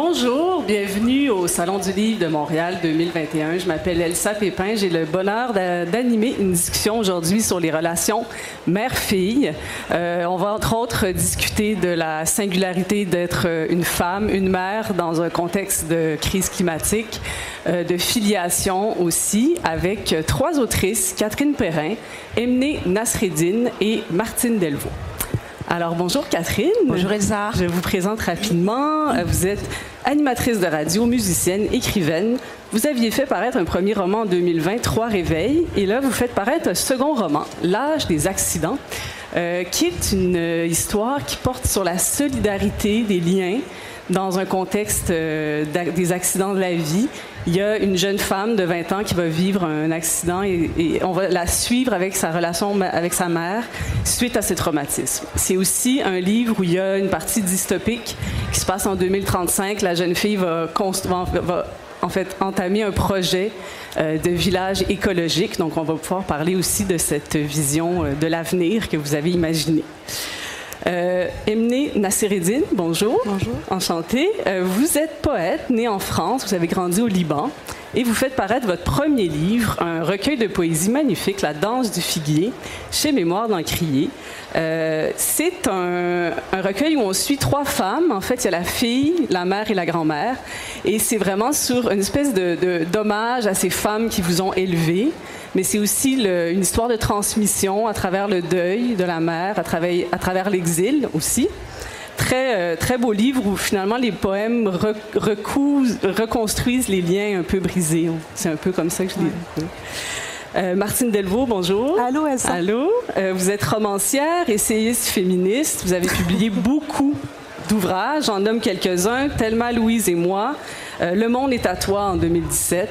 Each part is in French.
Bonjour, bienvenue au Salon du Livre de Montréal 2021. Je m'appelle Elsa Pépin. J'ai le bonheur d'animer une discussion aujourd'hui sur les relations mère-fille. Euh, on va entre autres discuter de la singularité d'être une femme, une mère dans un contexte de crise climatique, euh, de filiation aussi, avec trois autrices, Catherine Perrin, Emné Nasreddin et Martine Delvaux. Alors bonjour Catherine. Bonjour Elsa. Je vous présente rapidement. Euh, vous êtes animatrice de radio, musicienne, écrivaine. Vous aviez fait paraître un premier roman en 2020, Trois réveils, et là vous faites paraître un second roman, L'âge des accidents, euh, qui est une euh, histoire qui porte sur la solidarité des liens dans un contexte des accidents de la vie il y a une jeune femme de 20 ans qui va vivre un accident et, on va la suivre avec sa relation avec sa mère suite à ses traumatismes. C'est aussi un livre où il y a une partie dystopique qui se passe en 2035. La jeune fille va, va en fait entamer un projet euh, de village écologique. Donc, on va pouvoir parler aussi de cette vision euh, de l'avenir que vous avez imaginée. Euh, Nassereddin, bonjour. Bonjour. Enchanté. Euh, vous êtes poète, né en France, vous avez grandi au Liban et vous faites paraître votre premier livre, un recueil de poésie magnifique, La danse du figuier, chez Mémoire d'Encrier. Euh, c'est un, recueil où on suit trois femmes. En fait, il y a la fille, la mère et la grand-mère. Et c'est vraiment sur une espèce de d'hommage à ces femmes qui vous ont élevé mais c'est aussi une histoire de transmission à travers le deuil de la mère, à travers, à travers l'exil aussi. Très, euh, très beau livre où finalement les poèmes reconstruisent les liens un peu brisés. C'est un peu comme ça que je l'ai vu. Euh, Martine Delvaux, bonjour. Allô, Elsa. Allô. Euh, vous êtes romancière, essayiste féministe. Vous avez publié beaucoup d'ouvrages. J'en nomme quelques-uns. Thelma, Louise et moi. le monde est à toi en 2017.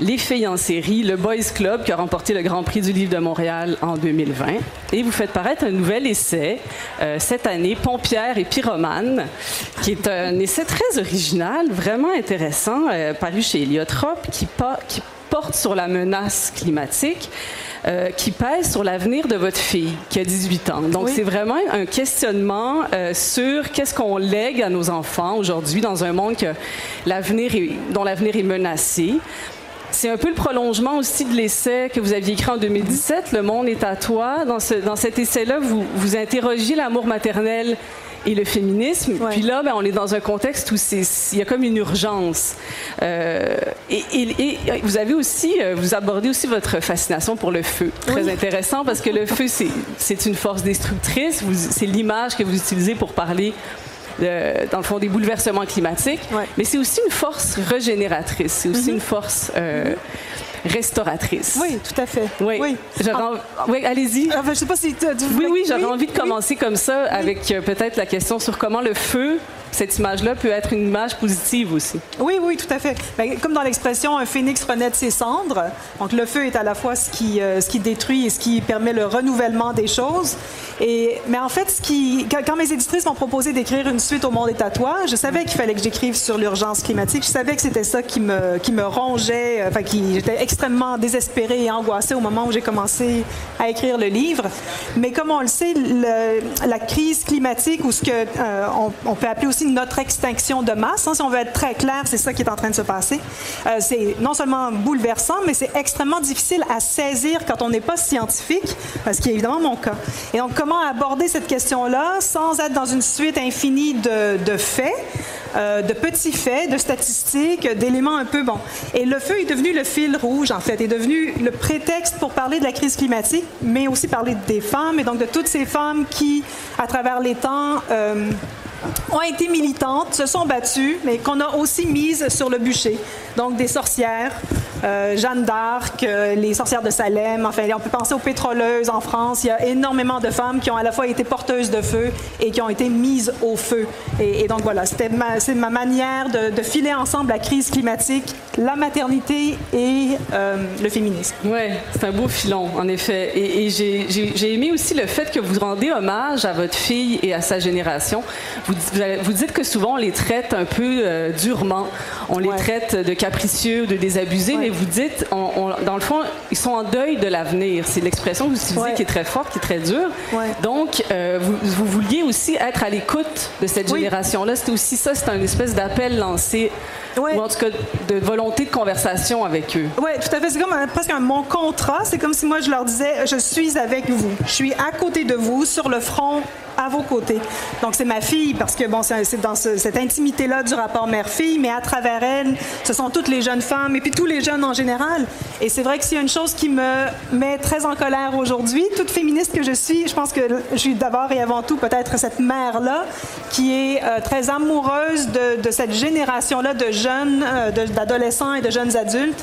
Les filles en série, le Boys Club qui a remporté le Grand Prix du Livre de Montréal en 2020. Et vous faites paraître un nouvel essai euh, cette année, Pompière et Pyromane, qui est un essai très original, vraiment intéressant, euh, paru chez Heliotrope, qui, qui porte sur la menace climatique. Euh, qui pèse sur l'avenir de votre fille qui a 18 ans. Donc, c'est vraiment un questionnement sur qu'est-ce qu'on lègue à nos enfants aujourd'hui dans un monde que l'avenir dont l'avenir est menacé. C'est un peu le prolongement aussi de l'essai que vous aviez écrit en 2017, Le monde est à toi. Dans, ce, dans cet essai-là, vous, vous interrogez l'amour maternel et le féminisme. Puis là, ben, on est dans un contexte où il y a comme une urgence. Euh, et, et, vous avez aussi, euh, vous abordez aussi votre fascination pour le feu. Très intéressant parce que le feu, c'est une force destructrice. C'est l'image que vous utilisez pour parler dans le fond, des bouleversements climatiques. Mais c'est aussi une force régénératrice. C'est aussi mhm. une force euh, restauratrice. Oui, tout à fait. Oui. Oui, oui allez-y. Enfin, je sais pas si Oui, oui, j'avais envie de commencer comme ça avec euh, peut-être la question sur comment le feu cette image-là peut être une image positive aussi. Oui, oui, tout à fait. Ben, comme dans l'expression, un phénix renaît de ses cendres. Donc, le feu est à la fois ce qui, euh, ce qui détruit et ce qui permet le renouvellement des choses. Et, mais en fait, ce qui, quand, mes éditrices m'ont proposé d'écrire une suite au monde est à toi, je savais qu'il fallait que j'écrive sur l'urgence climatique. Je savais que c'était ça qui me, qui me rongeait, euh, enfin, qui, j'étais extrêmement désespérée et angoissée au moment où j'ai commencé à écrire le livre. Mais comme on le sait, la crise climatique, ou ce que euh, on, peut appeler aussi notre extinction de masse, hein, si on veut être très clair, c'est ça qui est en train de se passer. Euh, c'est non seulement bouleversant, mais c'est extrêmement difficile à saisir quand on n'est pas scientifique, ce qui est évidemment mon cas. Et donc, comment aborder cette question-là sans être dans une suite infinie de, faits, euh, de petits faits, de statistiques, d'éléments un peu bons. Et le feu est devenu le fil rouge, en fait, est devenu le prétexte pour parler de la crise climatique, mais aussi parler des femmes, et donc de toutes ces femmes qui, à travers les temps, euh, ont été militantes, se sont battues, mais qu'on a aussi mises sur le bûcher. Donc des sorcières, euh, Jeanne d'Arc, euh, les sorcières de Salem. Enfin, on peut penser aux pétroleuses en France. Il y a énormément de femmes qui ont à la fois été porteuses de feu et qui ont été mises au feu. Et, donc voilà, c'était ma, c'est ma manière de, filer ensemble la crise climatique, la maternité et euh, le féminisme. Oui, c'est un beau filon, en effet. Et, j'ai, aimé aussi le fait que vous rendez hommage à votre fille et à sa génération. Vous, vous dites que souvent on les traite un peu durement. On les traite de capricieux, de désabusés, mais vous dites, dans le fond, ils sont en deuil de l'avenir. C'est l'expression que vous utilisez qui est très forte, qui est très dure. Donc, euh, vous, vouliez aussi être à l'écoute de cette génération-là. C'était aussi ça, c'est un espèce d'appel lancé ou en tout cas de volonté de conversation avec eux. Oui, tout à fait. C'est comme presque un mon contrat. C'est comme si moi je leur disais, je suis avec vous. Je suis à côté de vous, sur le front à vos côtés. Donc, c'est ma fille, parce que, bon, c'est dans cette intimité-là du rapport mère-fille, mais à travers elle, ce sont toutes les jeunes femmes et puis tous les jeunes en général. Et c'est vrai que s'il y a une chose qui me met très en colère aujourd'hui, toute féministe que je suis, je pense que je suis d'abord et avant tout peut-être cette mère-là qui est euh, très amoureuse de, cette génération-là de jeunes, euh, d'adolescents et de jeunes adultes.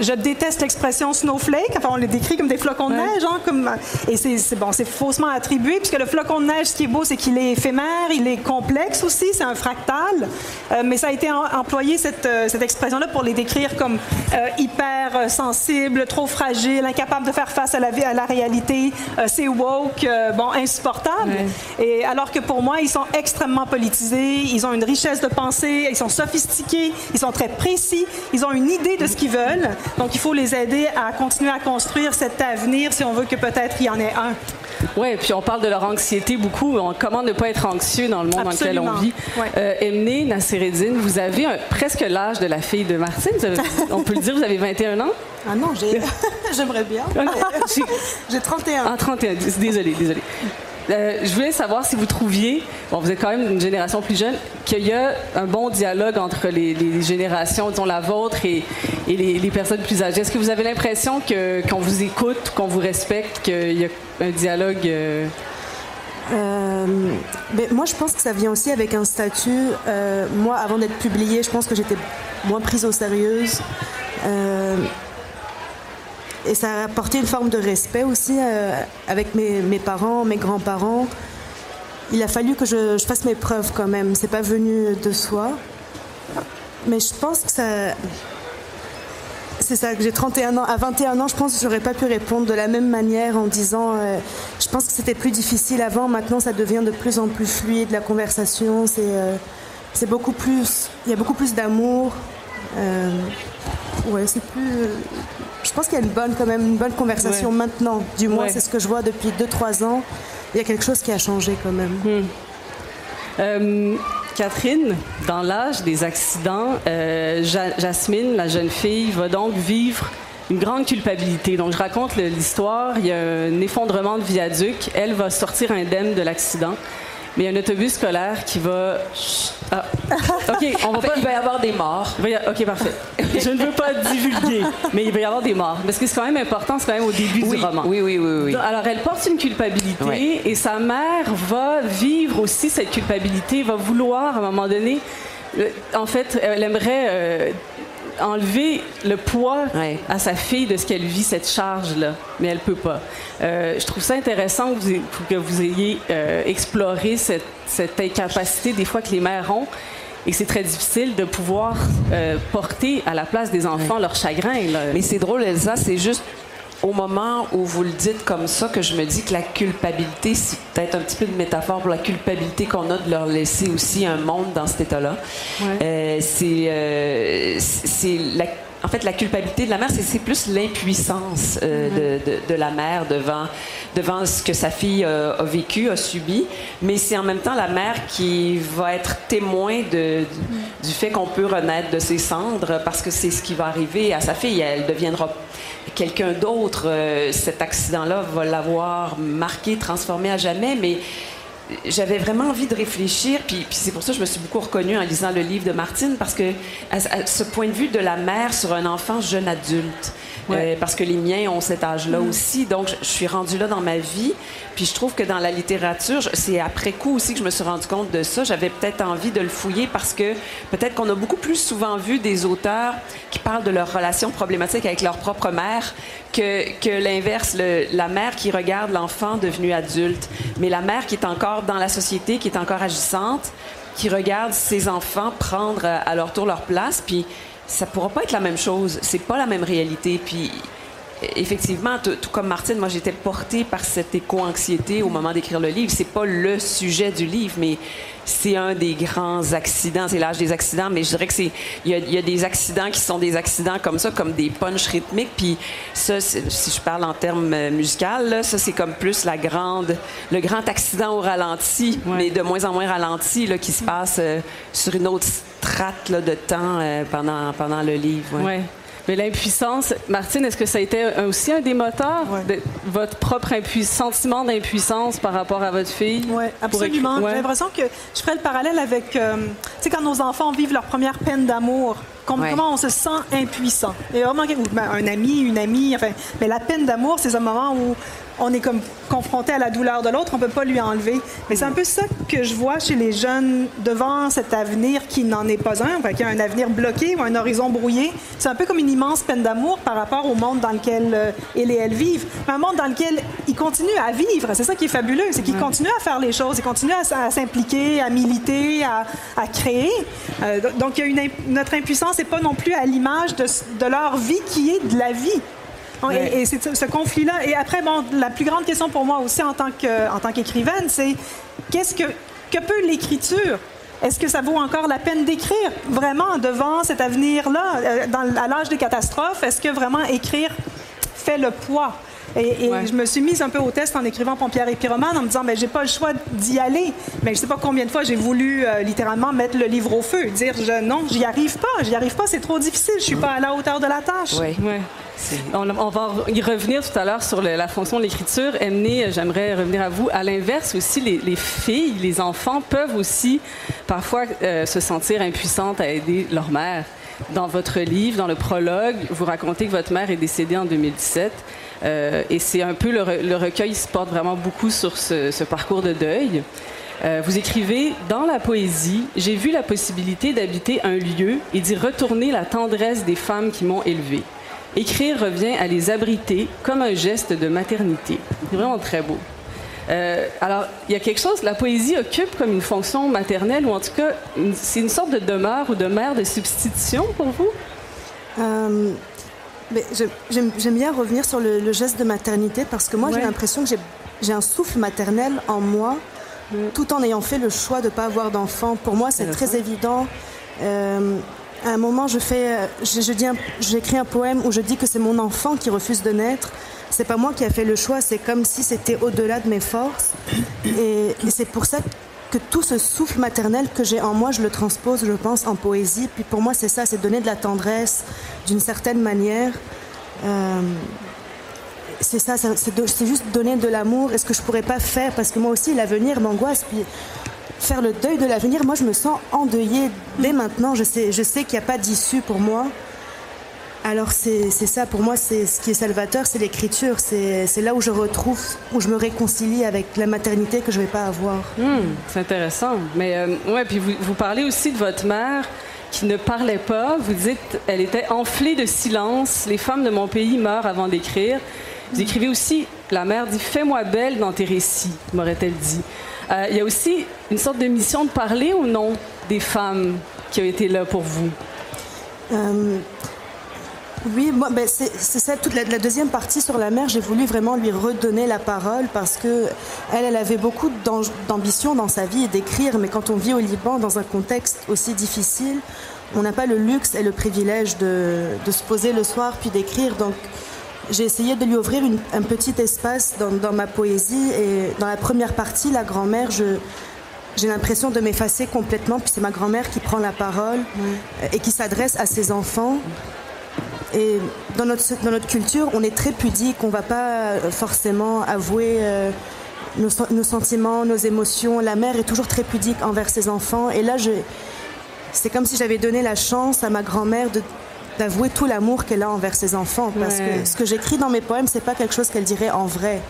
Je déteste l'expression snowflake. Enfin, on les décrit comme des flocons de neige, hein, comme, et c'est bon, c'est faussement attribué, puisque le flocon de neige, ce qui est beau, c'est qu'il est éphémère, il est complexe aussi, c'est un fractal. Euh, mais ça a été employé, cette, euh, cette expression-là, pour les décrire comme euh, hyper sensibles, trop fragiles, incapables de faire face à la, à la réalité. c'est woke, bon, insupportable. Et alors que pour moi, ils sont extrêmement politisés, ils ont une richesse de pensée, ils sont sophistiqués, ils sont très précis, ils ont une idée de ce qu'ils veulent. Donc, il faut les aider à continuer à construire cet avenir si on veut que peut-être il y en ait un. Oui, puis on parle de leur anxiété beaucoup. Comment ne pas être anxieux dans le monde dans lequel on vit? Ouais. Euh, vous avez presque l'âge de la fille de Martine. on peut le dire, vous avez 21 ans? Ah non, j'aimerais bien. j'ai 31. Ah, 31. Désolée, désolée. Euh, je voulais savoir si vous trouviez, bon, vous êtes quand même une génération plus jeune, qu'il y a un bon dialogue entre les, générations, disons la vôtre et, les, personnes plus âgées. Est-ce que vous avez l'impression qu'on vous écoute, qu'on vous respecte, qu'il y a un dialogue euh... Euh, moi, je pense que ça vient aussi avec un statut. Moi, avant d'être publiée, je pense que j'étais moins prise au sérieux et ça a apporté une forme de respect aussi euh, avec mes, parents, mes grands-parents. Il a fallu que je, fasse mes preuves quand même. C'est pas venu de soi. Mais je pense que ça. C'est ça, que j'ai 31 ans. À 21 ans, je pense que j'aurais pas pu répondre de la même manière en disant. Euh, je pense que c'était plus difficile avant. Maintenant, ça devient de plus en plus fluide, la conversation. Euh, beaucoup plus. Il y a beaucoup plus d'amour. Ouais, c'est plus je pense qu'il y a une bonne, quand même, une bonne conversation maintenant. Du moins, c'est ce que je vois depuis 2-3 ans. Il y a quelque chose qui a changé quand même. Hmm. Euh, Catherine, dans l'âge des accidents, euh, Jasmine, la jeune fille, va donc vivre une grande culpabilité. Donc, je raconte l'histoire. Il y a un effondrement de viaduc. Elle va sortir indemne de l'accident. Mais il y a un autobus scolaire qui va. Ah. OK, on va pas. Il va y avoir des morts. OK, parfait. Je ne veux pas divulguer, mais il va y avoir des morts. Parce que c'est quand même important, c'est quand même au début du roman. Oui, oui, oui, oui. Alors, elle porte une culpabilité et sa mère va vivre aussi cette culpabilité, va vouloir, à un moment donné, euh, en fait, elle aimerait. Euh, enlever le poids à sa fille de ce qu'elle vit, cette charge-là, mais elle peut pas. Euh, je trouve ça intéressant que vous, que vous ayez euh, exploré cette, cette, incapacité des fois que les mères ont. Et c'est très difficile de pouvoir euh, porter à la place des enfants leur chagrin. Mais c'est drôle, Elsa, c'est juste au moment où vous le dites comme ça que je me dis que la culpabilité, c'est peut-être un petit peu de métaphore pour la culpabilité qu'on a de leur laisser aussi un monde dans cet état-là. Euh, c'est euh, c'est la en fait, la culpabilité de la mère, c'est plus l'impuissance euh, mm-hmm. de, la mère devant, devant ce que sa fille a vécu, a subi. Mais c'est en même temps la mère qui va être témoin de, du, fait qu'on peut renaître de ses cendres parce que c'est ce qui va arriver à sa fille. Elle deviendra quelqu'un d'autre. Euh, cet accident-là va l'avoir marqué, transformé à jamais. Mais j'avais vraiment envie de réfléchir, puis, puis c'est pour ça que je me suis beaucoup reconnue en lisant le livre de Martine, parce que à, ce point de vue de la mère sur un enfant jeune adulte, euh, parce que les miens ont cet âge-là mm. aussi, donc je, suis rendue là dans ma vie, puis je trouve que dans la littérature, c'est après coup aussi que je me suis rendu compte de ça. J'avais peut-être envie de le fouiller parce que peut-être qu'on a beaucoup plus souvent vu des auteurs qui parlent de leur relation problématique avec leur propre mère que, que l'inverse, la mère qui regarde l'enfant devenu adulte, mais la mère qui est encore dans la société, qui est encore agissante, qui regarde ses enfants prendre à leur tour leur place, puis ça pourra pas être la même chose. C'est pas la même réalité. Puis effectivement, tout, comme Martine, moi j'étais portée par cette éco-anxiété au moment d'écrire le livre. C'est pas le sujet du livre, mais c'est un des grands accidents. C'est l'âge des accidents, mais je dirais que c'est il y, a, des accidents qui sont des accidents comme ça, comme des punches rythmiques. Puis ça, si je parle en termes euh, musicaux, ça c'est comme plus la grande, le grand accident au ralenti, mais de moins en moins ralenti là, qui se passe euh, sur une autre strate là, de temps euh, pendant pendant le livre. Ouais. Mais l'impuissance, Martine, est-ce que ça a été aussi un des moteurs de votre propre sentiment d'impuissance par rapport à votre fille? Oui, absolument. J'ai l'impression que je ferais le parallèle avec, euh, tu sais, quand nos enfants vivent leur première peine d'amour, comment on se sent impuissant. Et vraiment, ben, un ami, une amie, enfin, mais la peine d'amour, c'est un moment où on est comme confronté à la douleur de l'autre, on peut pas lui enlever. Mais c'est un peu ça que je vois chez les jeunes devant cet avenir qui n'en est pas un, qui a un avenir bloqué ou un horizon brouillé. C'est un peu comme une immense peine d'amour par rapport au monde dans lequel euh, et elles vivent. Un monde dans lequel ils continuent à vivre. C'est ça qui est fabuleux, c'est qu'ils continuent à faire les choses, ils continuent à, s'impliquer, à militer, à, créer. Euh, donc, il y a une, notre impuissance n'est pas non plus à l'image de, de leur vie qui est de la vie. Et, c'est ce conflit-là. Et après, bon, la plus grande question pour moi aussi en tant qu'écrivaine, c'est qu'est-ce que, que peut l'écriture? Est-ce que ça vaut encore la peine d'écrire vraiment devant cet avenir-là, euh, à l'âge des catastrophes? Est-ce que vraiment écrire fait le poids? Et, je me suis mise un peu au test en écrivant Pompière et Pyromane en me disant, mais ben, j'ai pas le choix d'y aller. Mais je sais pas combien de fois j'ai voulu euh, littéralement mettre le livre au feu, dire, je, non, j'y arrive pas, j'y arrive pas, c'est trop difficile, je suis pas à la hauteur de la tâche. Oui. On, va y revenir tout à l'heure sur la fonction de l'écriture. Emmener, j'aimerais revenir à vous. À l'inverse aussi, les, filles, les enfants peuvent aussi parfois euh, se sentir impuissantes à aider leur mère. Dans votre livre, dans le prologue, vous racontez que votre mère est décédée en 2017. Euh, et c'est un peu le, recueil se porte vraiment beaucoup sur ce, parcours de deuil. Euh, vous écrivez Dans la poésie, j'ai vu la possibilité d'habiter un lieu et d'y retourner la tendresse des femmes qui m'ont élevé. Écrire revient à les abriter comme un geste de maternité. C'est vraiment très beau. Euh, alors, il y a quelque chose, la poésie occupe comme une fonction maternelle, ou en tout cas, c'est une sorte de demeure ou de mère de substitution pour vous? J'aime bien revenir sur le, geste de maternité parce que moi, j'ai l'impression que j'ai un souffle maternel en moi, tout en ayant fait le choix de ne pas avoir d'enfant. Pour moi, c'est très évident. Euh, à un moment, je fais, je, j'écris un poème où je dis que c'est mon enfant qui refuse de naître. C'est pas moi qui a fait le choix. C'est comme si c'était au-delà de mes forces. Et, et c'est pour ça que tout ce souffle maternel que j'ai en moi, je le transpose, je pense, en poésie. Puis pour moi, c'est ça, c'est donner de la tendresse d'une certaine manière. Euh, c'est ça, c'est juste donner de l'amour. Est-ce que je pourrais pas faire? Parce que moi aussi, l'avenir m'angoisse. Puis faire le deuil de l'avenir, moi, je me sens endeuillée dès maintenant. Je sais, je sais qu'il n'y a pas d'issue pour moi. Alors c'est ça, pour moi, c'est ce qui est salvateur, c'est l'écriture. C'est là où je retrouve, où je me réconcilie avec la maternité que je ne vais pas avoir. Hmm, c'est intéressant. Mais euh, ouais, puis vous, vous, parlez aussi de votre mère qui ne parlait pas. Vous dites, elle était enflée de silence. Les femmes de mon pays meurent avant d'écrire. Vous écrivez aussi, la mère dit, fais-moi belle dans tes récits, m'aurait-elle dit. Euh, il y a aussi une sorte de mission de parler ou non des femmes qui ont été là pour vous. Euh, oui, moi, ben, c'est ça. Toute la, deuxième partie sur la mère, j'ai voulu vraiment lui redonner la parole parce que elle, elle avait beaucoup d'ambition dans sa vie et d'écrire, mais quand on vit au Liban dans un contexte aussi difficile, on n'a pas le luxe et le privilège de, se poser le soir puis d'écrire. Donc, j'ai essayé de lui ouvrir un petit espace dans, ma poésie et dans la première partie, la grand-mère, j'ai l'impression de m'effacer complètement, puis c'est ma grand-mère qui prend la parole et qui s'adresse à ses enfants. Et dans notre, culture, on est très pudique, on ne va pas euh, forcément avouer euh, nos, sentiments, nos émotions. La mère est toujours très pudique envers ses enfants. Et là, c'est comme si j'avais donné la chance à ma grand-mère de d'avouer tout l'amour qu'elle a envers ses enfants. Parce que ce que j'écris dans mes poèmes, c'est pas quelque chose qu'elle dirait en vrai.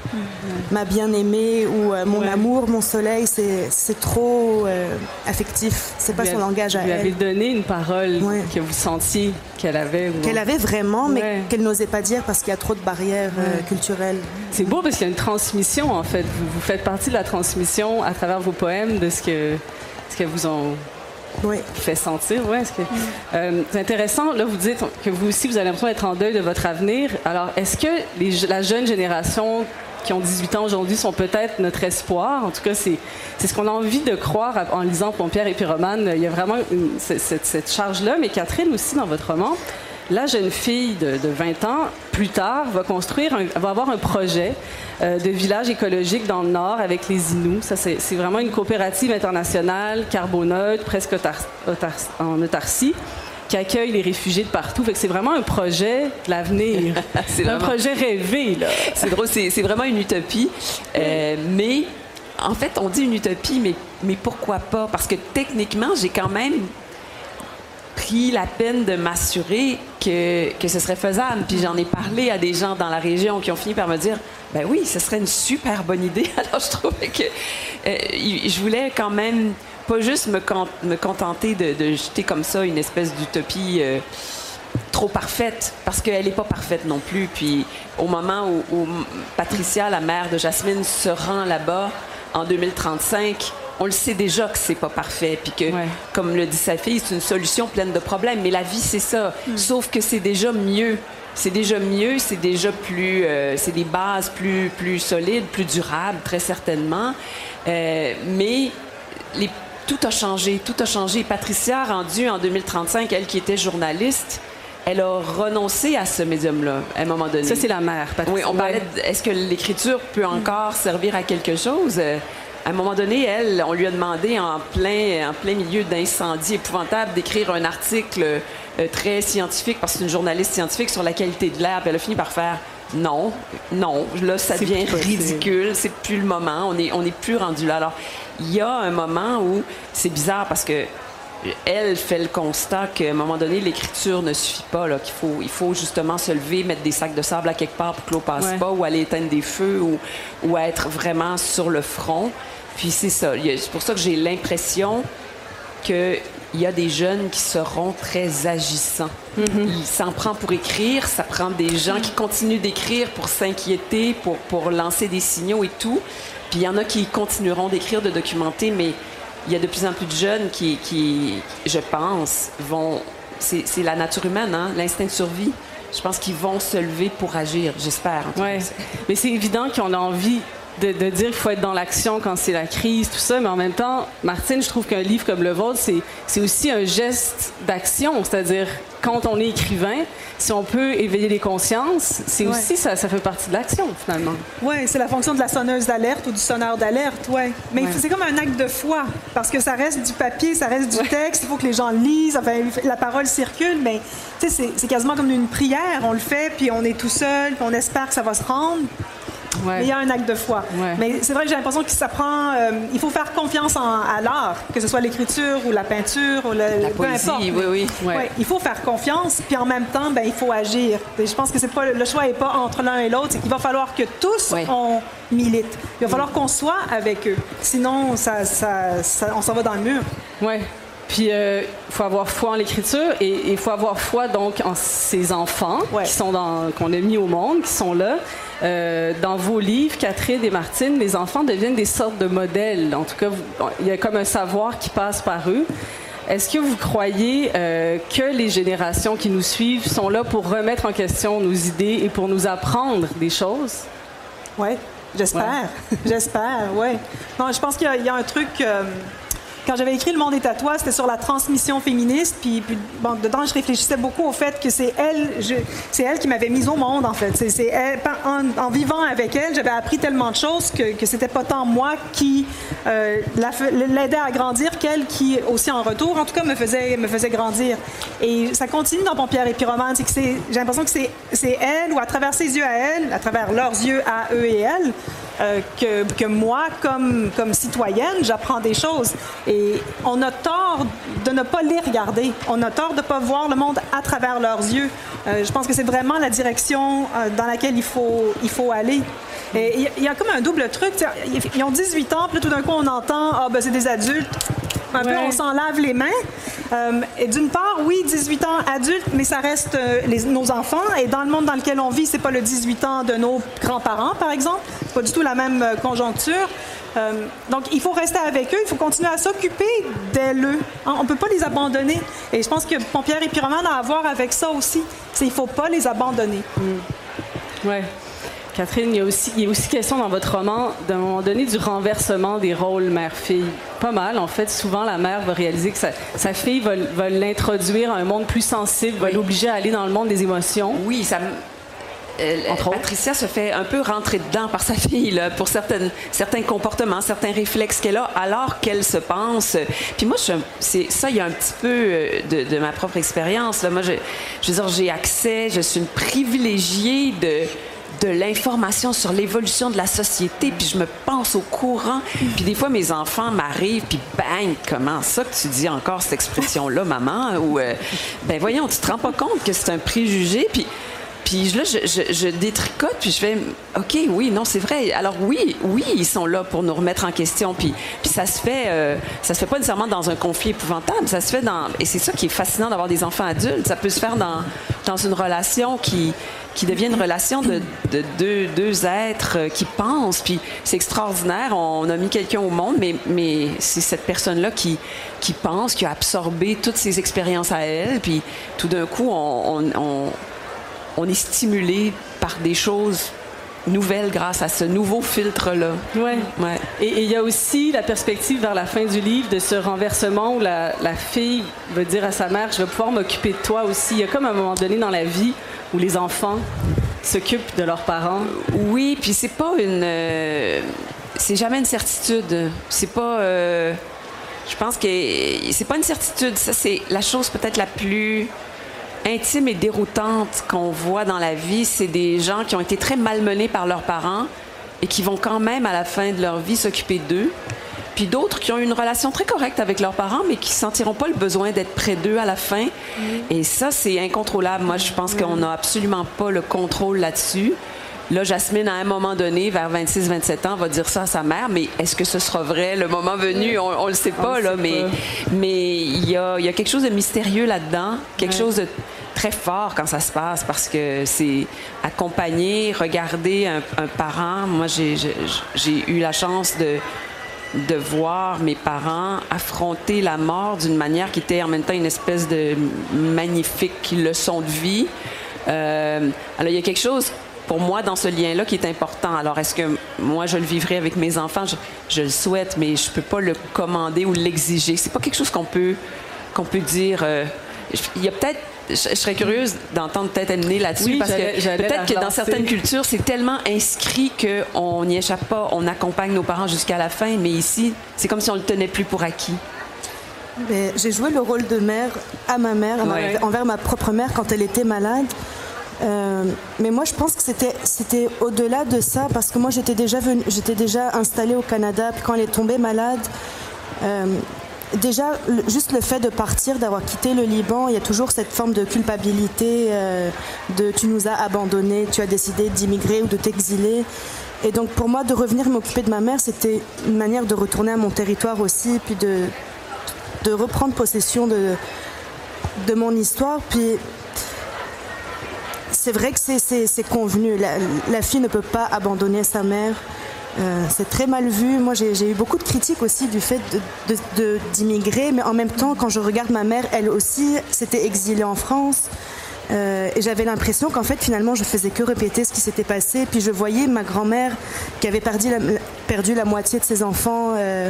Ma bien-aimée ou euh, mon amour, mon soleil, c'est trop euh, affectif. C'est pas son langage à elle. Vous lui avez donné une parole que vous sentiez qu'elle avait. Qu'elle avait vraiment, mais qu'elle n'osait pas dire parce qu'il y a trop de barrières euh, culturelles. C'est beau parce qu'il y a une transmission, en fait. Vous, vous, faites partie de la transmission à travers vos poèmes de ce que, ce que vous ont oui. fait sentir. Ouais, euh, c'est intéressant. Là, vous dites que vous aussi, vous avez l'impression d'être en deuil de votre avenir. Alors, est-ce que la jeune génération qui ont 18 ans aujourd'hui sont peut-être notre espoir? En tout cas, c'est, ce qu'on a envie de croire en lisant Pompierre et Pyromane. Il y a vraiment cette charge-là. Mais Catherine aussi, dans votre roman, la jeune fille de, 20 ans, plus tard, va construire, va avoir un projet euh, de village écologique dans le Nord avec les Inuits. Ça, c'est, vraiment une coopérative internationale, carboneutre, presque en autarcie qui accueille les réfugiés de partout. Fait que c'est vraiment un projet de l'avenir. c'est un projet rêvé. Là. C'est drôle, c'est, vraiment une utopie. Euh, mais en fait, on dit une utopie, mais, mais pourquoi pas? Parce que techniquement, j'ai quand même pris la peine de m'assurer que, que ce serait faisable. Puis j'en ai parlé à des gens dans la région qui ont fini par me dire ben oui, ce serait une super bonne idée. Alors je trouvais que euh, je voulais quand même pas juste me, me contenter de, de, jeter comme ça une espèce d'utopie. Euh, trop parfaite parce qu'elle n'est pas parfaite non plus. Puis au moment où, où Patricia, la mère de Jasmine, se rend là-bas en 2035, on le sait déjà que c'est pas parfait, puis que, comme le dit sa fille, c'est une solution pleine de problèmes. Mais la vie, c'est ça. Hmm. Sauf que c'est déjà mieux. C'est déjà mieux, c'est déjà plus, euh, c'est des bases plus, plus solides, plus durables, très certainement. Euh, mais les, tout a changé, tout a changé. Patricia, rendue en 2035, elle qui était journaliste, elle a renoncé à ce médium-là à un moment donné. Ça, c'est la mère, Patricia. Oui, on parlait. Est-ce que l'écriture peut encore servir à quelque chose? À un moment donné, elle, on lui a demandé en plein, en plein milieu d'incendie épouvantable d'écrire un article euh, très scientifique, parce que c'est une journaliste scientifique, sur la qualité de l'air. elle a fini par faire non, non, là, ça devient ridicule, c'est plus le moment, on n'est on est plus rendu là. Alors, il y a un moment où c'est bizarre parce que elle fait le constat qu'à un moment donné, l'écriture ne suffit pas, qu'il faut, il faut justement se lever, mettre des sacs de sable à quelque part pour que l'eau passe pas, ou aller éteindre des feux, ou, ou être vraiment sur le front. Puis c'est ça. C'est pour ça que j'ai l'impression qu'il y a des jeunes qui seront très agissants. Mm-hmm. Il s'en prend pour écrire, ça prend des gens qui continuent d'écrire pour s'inquiéter, pour, pour lancer des signaux et tout. Puis il y en a qui continueront d'écrire, de documenter, mais il y a de plus en plus de jeunes qui, qui je pense, vont... C'est la nature humaine, hein? l'instinct de survie. Je pense qu'ils vont se lever pour agir, j'espère. Oui, mais c'est évident qu'on a envie de, dire qu'il faut être dans l'action quand c'est la crise, tout ça, mais en même temps, Martine, je trouve qu'un livre comme le vôtre, c'est aussi un geste d'action, c'est-à-dire quand on est écrivain, si on peut éveiller les consciences, c'est aussi ça, ça fait partie de l'action finalement. Oui, c'est la fonction de la sonneuse d'alerte ou du sonneur d'alerte, ouais. Mais c'est comme un acte de foi parce que ça reste du papier, ça reste du texte, il faut que les gens lisent, enfin, la parole circule, mais c'est quasiment comme une prière, on le fait, puis on est tout seul, puis on espère que ça va se rendre. Mais il y a un acte de foi. Mais c'est vrai que j'ai l'impression que ça prend. Euh, il faut faire confiance à l'art, que ce soit l'écriture ou la peinture ou le, la poésie, oui, oui. Ouais. il faut faire confiance, puis en même temps, ben, il faut agir. Et je pense que c'est pas le choix n'est pas entre l'un et l'autre, c'est qu'il va falloir que tous on milite. Il va falloir qu'on soit avec eux. Sinon, ça, ça, on s'en va dans le mur. Ouais. Puis il euh, faut avoir foi en l'écriture et il faut avoir foi donc en ces enfants qui sont dans qu'on a mis au monde, qui sont là. Euh, dans vos livres, Catherine et Martine, les enfants deviennent des sortes de modèles. En tout cas, il y a comme un savoir qui passe par eux. Est-ce que vous croyez euh, que les générations qui nous suivent sont là pour remettre en question nos idées et pour nous apprendre des choses? Oui, j'espère. j'espère, oui. Non, je pense qu'il y, a un truc quand j'avais écrit Le monde est à toi, c'était sur la transmission féministe. Puis, dedans, je réfléchissais beaucoup au fait que c'est elle, c'est elle qui m'avait mise au monde, en fait. C'est, en, vivant avec elle, j'avais appris tellement de choses que, c'était pas tant moi qui euh, l'aidait à grandir qu'elle qui, aussi en retour, en tout cas, me faisait, me faisait grandir. Et ça continue dans Pompière et Pyromane. j'ai l'impression que c'est elle, ou à travers ses yeux à elle, à travers leurs yeux à eux et elle, euh, que, que, moi, comme, comme citoyenne, j'apprends des choses. Et on a tort de ne pas les regarder. On a tort de ne pas voir le monde à travers leurs yeux. Euh, je pense que c'est vraiment la direction euh, dans laquelle il faut, il faut aller. Il y, a comme un double truc. Ils ont 18 ans, puis tout d'un coup, on entend Ah, ben, c'est des adultes. Un peu, on s'en lave les mains. Euh, et d'une part, oui, 18 ans adulte, mais ça reste euh, nos enfants. Et dans le monde dans lequel on vit, c'est pas le 18 ans de nos grands-parents, par exemple. C'est pas du tout la même euh, conjoncture. donc, il faut rester avec eux, il faut continuer à s'occuper d'eux. Hein, on ne peut pas les abandonner. Et je pense que Pompière et Pyromane a à voir avec ça aussi. Il ne faut pas les abandonner. Mm. Ouais. Catherine, il y, a aussi, il y a aussi question dans votre roman, d'un moment donné, du renversement des rôles mère-fille. Pas mal, en fait. Souvent, la mère va réaliser que sa, fille va, l'introduire à un monde plus sensible, va l'obliger à aller dans le monde des émotions. Oui, ça euh, Patricia se fait un peu rentrer dedans par sa fille pour certaines, certains comportements, certains réflexes qu'elle a, alors qu'elle se pense. Puis moi, c'est ça, il y a un petit peu euh, de, ma propre expérience. Moi, je, je veux dire, j'ai accès, je suis une privilégiée de de l'information sur l'évolution de la société, puis je me pense au courant. Puis des fois, mes enfants m'arrivent, puis bang, comment ça que tu dis encore cette expression-là, maman? Ou, euh, ben voyons, tu te rends pas compte que c'est un préjugé, puis... Puis là, je, détricote, puis je fais, OK, oui, non, c'est vrai. Alors oui, oui, ils sont là pour nous remettre en question. Puis, puis ça se fait, euh, ça se fait pas nécessairement dans un conflit épouvantable. Ça se fait dans, et c'est ça qui est fascinant d'avoir des enfants adultes. Ça peut se faire dans, dans une relation qui, qui devient une relation de, deux, êtres euh, qui pensent. Puis c'est extraordinaire. On a mis quelqu'un au monde, mais, c'est cette personne-là qui, pense, qui a absorbé toutes ses expériences à elle. Puis tout d'un coup, on, est stimulé par des choses nouvelles grâce à ce nouveau filtre-là. Ouais. ouais. Et il y a aussi la perspective vers la fin du livre de ce renversement où la, la fille veut dire à sa mère, je vais pouvoir m'occuper de toi aussi. Il y a comme un moment donné dans la vie où les enfants s'occupent de leurs parents? Oui, puis c'est pas une. Euh, c'est jamais une certitude. C'est pas. Euh, je pense que c'est pas une certitude. Ça, c'est la chose peut-être la plus intime et déroutante qu'on voit dans la vie. C'est des gens qui ont été très malmenés par leurs parents et qui vont quand même, à la fin de leur vie, s'occuper d'eux puis d'autres qui ont une relation très correcte avec leurs parents, mais qui ne sentiront pas le besoin d'être près d'eux à la fin. Et ça, c'est incontrôlable. Moi, je pense qu'on n'a absolument pas le contrôle là-dessus. Là, Jasmine, à un moment donné, vers 26-27 ans, va dire ça à sa mère, mais est-ce que ce sera vrai le moment venu? On ne le sait pas, là, mais mais il y a, y a, quelque chose de mystérieux là-dedans, quelque chose de très fort quand ça se passe parce que c'est accompagner, regarder un, un parent. Moi, j'ai eu la chance de de voir mes parents affronter la mort d'une manière qui était en même temps une espèce de magnifique leçon de vie. Euh, alors, il y a quelque chose pour moi dans ce lien-là qui est important. Alors, est-ce que moi, je le vivrai avec mes enfants? Je, le souhaite, mais je ne peux pas le commander ou l'exiger. C'est pas quelque chose qu'on peut, qu'on peut dire. Euh, il y a peut-être je, serais curieuse d'entendre peut-être amener là-dessus parce que peut-être que dans certaines cultures, c'est tellement inscrit qu'on n'y échappe pas, on accompagne nos parents jusqu'à la fin, mais ici, c'est comme si on le tenait plus pour acquis. J'ai joué le rôle de mère à ma mère, envers ma propre mère quand elle était malade. Euh, mais moi, je pense que c'était au-delà de ça, parce que moi, j'étais déjà, déjà installée au Canada, puis quand elle est tombée malade, euh, déjà, juste le fait de partir, d'avoir quitté le Liban, il y a toujours cette forme de culpabilité euh, de tu nous as abandonnés, tu as décidé d'immigrer ou de t'exiler. Et donc pour moi, de revenir m'occuper de ma mère, c'était une manière de retourner à mon territoire aussi, puis de, de reprendre possession de, de mon histoire. Puis c'est vrai que c'est convenu. la, fille ne peut pas abandonner sa mère. Euh, c'est très mal vu. Moi, j'ai eu beaucoup de critiques aussi du fait d'immigrer, mais en même temps, quand je regarde ma mère, elle aussi s'était exilée en France. Euh, et j'avais l'impression qu'en fait, finalement, je faisais que répéter ce qui s'était passé. Puis je voyais ma grand-mère qui avait perdu la, perdu la, moitié de ses enfants euh,